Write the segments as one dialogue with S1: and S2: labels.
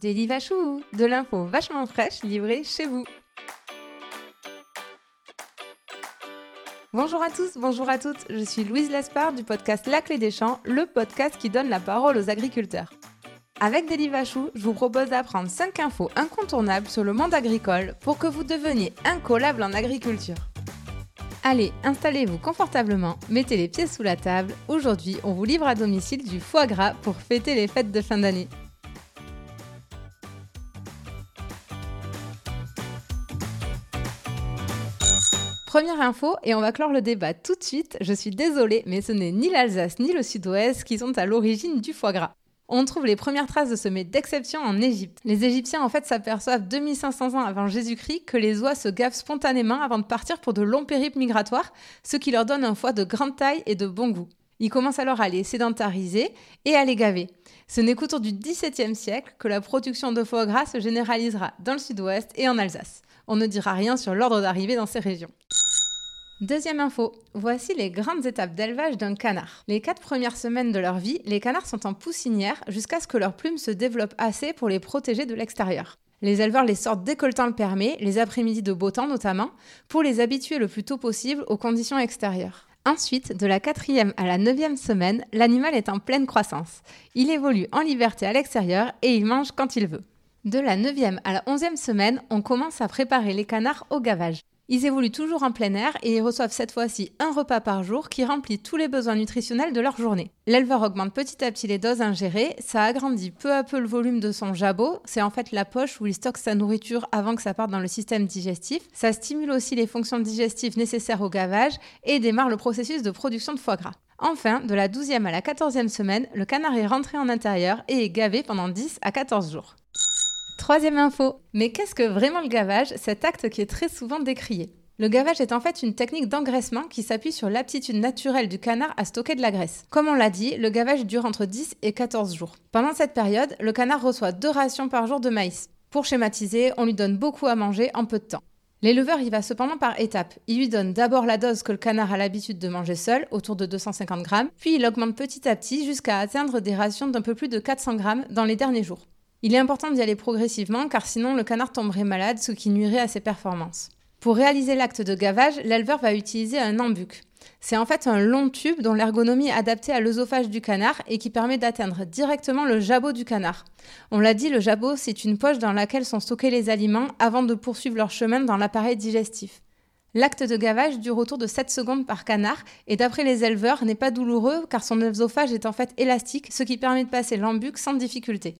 S1: Daily Vachou, de l'info vachement fraîche livrée chez vous. Bonjour à tous, bonjour à toutes, je suis Louise Lespard du podcast La Clé des Champs, le podcast qui donne la parole aux agriculteurs. Avec Daily je vous propose d'apprendre 5 infos incontournables sur le monde agricole pour que vous deveniez incollable en agriculture. Allez, installez-vous confortablement, mettez les pieds sous la table. Aujourd'hui, on vous livre à domicile du foie gras pour fêter les fêtes de fin d'année. Première info, et on va clore le débat tout de suite. Je suis désolée, mais ce n'est ni l'Alsace ni le Sud-Ouest qui sont à l'origine du foie gras on trouve les premières traces de ce mets d'exception en Égypte. Les Égyptiens en fait s'aperçoivent 2500 ans avant Jésus-Christ que les oies se gavent spontanément avant de partir pour de longs périples migratoires, ce qui leur donne un foie de grande taille et de bon goût. Ils commencent alors à les sédentariser et à les gaver. Ce n'est qu'autour du XVIIe siècle que la production de foie gras se généralisera dans le sud-ouest et en Alsace. On ne dira rien sur l'ordre d'arrivée dans ces régions. Deuxième info, voici les grandes étapes d'élevage d'un canard. Les quatre premières semaines de leur vie, les canards sont en poussinière jusqu'à ce que leurs plumes se développent assez pour les protéger de l'extérieur. Les éleveurs les sortent dès que le temps le permet, les après-midi de beau temps notamment, pour les habituer le plus tôt possible aux conditions extérieures. Ensuite, de la quatrième à la neuvième semaine, l'animal est en pleine croissance. Il évolue en liberté à l'extérieur et il mange quand il veut. De la neuvième à la onzième semaine, on commence à préparer les canards au gavage. Ils évoluent toujours en plein air et ils reçoivent cette fois-ci un repas par jour qui remplit tous les besoins nutritionnels de leur journée. L'éleveur augmente petit à petit les doses ingérées, ça agrandit peu à peu le volume de son jabot, c'est en fait la poche où il stocke sa nourriture avant que ça parte dans le système digestif. Ça stimule aussi les fonctions digestives nécessaires au gavage et démarre le processus de production de foie gras. Enfin, de la 12e à la 14e semaine, le canard est rentré en intérieur et est gavé pendant 10 à 14 jours. Troisième info. Mais qu'est-ce que vraiment le gavage, cet acte qui est très souvent décrié le gavage est en fait une technique d'engraissement qui s'appuie sur l'aptitude naturelle du canard à stocker de la graisse. Comme on l'a dit, le gavage dure entre 10 et 14 jours. Pendant cette période, le canard reçoit deux rations par jour de maïs. Pour schématiser, on lui donne beaucoup à manger en peu de temps. L'éleveur y va cependant par étapes. Il lui donne d'abord la dose que le canard a l'habitude de manger seul, autour de 250 grammes, puis il augmente petit à petit jusqu'à atteindre des rations d'un peu plus de 400 grammes dans les derniers jours. Il est important d'y aller progressivement car sinon le canard tomberait malade, ce qui nuirait à ses performances. Pour réaliser l'acte de gavage, l'éleveur va utiliser un embuc. C'est en fait un long tube dont l'ergonomie est adaptée à l'œsophage du canard et qui permet d'atteindre directement le jabot du canard. On l'a dit, le jabot, c'est une poche dans laquelle sont stockés les aliments avant de poursuivre leur chemin dans l'appareil digestif. L'acte de gavage dure autour de 7 secondes par canard et d'après les éleveurs n'est pas douloureux car son œsophage est en fait élastique, ce qui permet de passer l'embuc sans difficulté.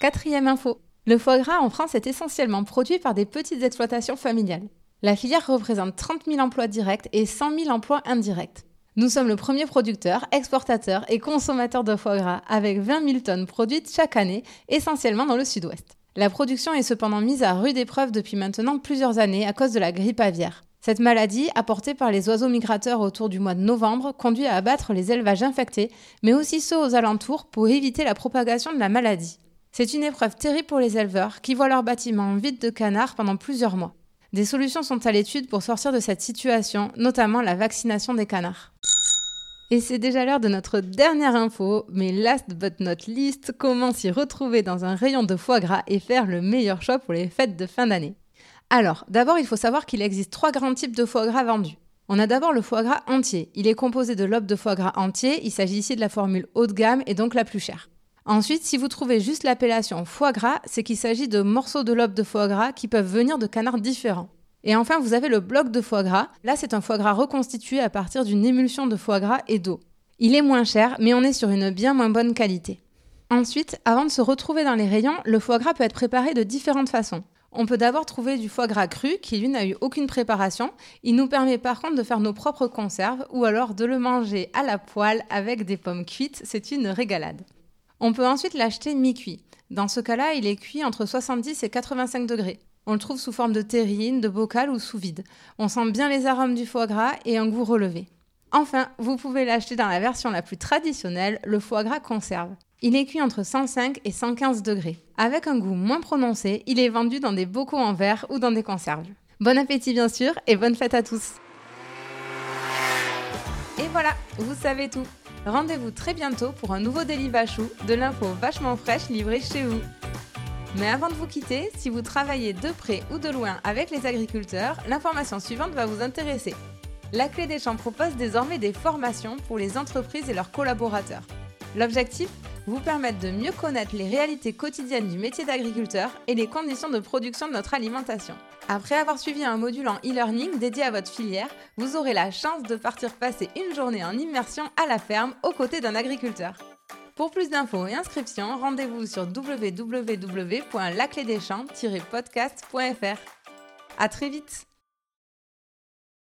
S1: Quatrième info. Le foie gras en France est essentiellement produit par des petites exploitations familiales. La filière représente 30 000 emplois directs et 100 000 emplois indirects. Nous sommes le premier producteur, exportateur et consommateur de foie gras avec 20 000 tonnes produites chaque année, essentiellement dans le sud-ouest. La production est cependant mise à rude épreuve depuis maintenant plusieurs années à cause de la grippe aviaire. Cette maladie, apportée par les oiseaux migrateurs autour du mois de novembre, conduit à abattre les élevages infectés, mais aussi ceux aux alentours pour éviter la propagation de la maladie. C'est une épreuve terrible pour les éleveurs qui voient leur bâtiment vide de canards pendant plusieurs mois. Des solutions sont à l'étude pour sortir de cette situation, notamment la vaccination des canards. Et c'est déjà l'heure de notre dernière info, mais last but not least, comment s'y retrouver dans un rayon de foie gras et faire le meilleur choix pour les fêtes de fin d'année. Alors, d'abord, il faut savoir qu'il existe trois grands types de foie gras vendus. On a d'abord le foie gras entier. Il est composé de lobes de foie gras entier, il s'agit ici de la formule haut de gamme et donc la plus chère. Ensuite, si vous trouvez juste l'appellation foie gras, c'est qu'il s'agit de morceaux de lobe de foie gras qui peuvent venir de canards différents. Et enfin, vous avez le bloc de foie gras. Là, c'est un foie gras reconstitué à partir d'une émulsion de foie gras et d'eau. Il est moins cher, mais on est sur une bien moins bonne qualité. Ensuite, avant de se retrouver dans les rayons, le foie gras peut être préparé de différentes façons. On peut d'abord trouver du foie gras cru qui lui n'a eu aucune préparation. Il nous permet par contre de faire nos propres conserves ou alors de le manger à la poêle avec des pommes cuites. C'est une régalade. On peut ensuite l'acheter mi-cuit. Dans ce cas-là, il est cuit entre 70 et 85 degrés. On le trouve sous forme de terrine, de bocal ou sous vide. On sent bien les arômes du foie gras et un goût relevé. Enfin, vous pouvez l'acheter dans la version la plus traditionnelle, le foie gras conserve. Il est cuit entre 105 et 115 degrés. Avec un goût moins prononcé, il est vendu dans des bocaux en verre ou dans des conserves. Bon appétit bien sûr et bonne fête à tous. Et voilà, vous savez tout. Rendez-vous très bientôt pour un nouveau Daily Vachou, de l'info vachement fraîche livrée chez vous. Mais avant de vous quitter, si vous travaillez de près ou de loin avec les agriculteurs, l'information suivante va vous intéresser. La Clé des Champs propose désormais des formations pour les entreprises et leurs collaborateurs. L'objectif? Vous permettre de mieux connaître les réalités quotidiennes du métier d'agriculteur et les conditions de production de notre alimentation. Après avoir suivi un module en e-learning dédié à votre filière, vous aurez la chance de partir passer une journée en immersion à la ferme aux côtés d'un agriculteur. Pour plus d'infos et inscriptions, rendez-vous sur www.laclédeschamps-podcast.fr. À très vite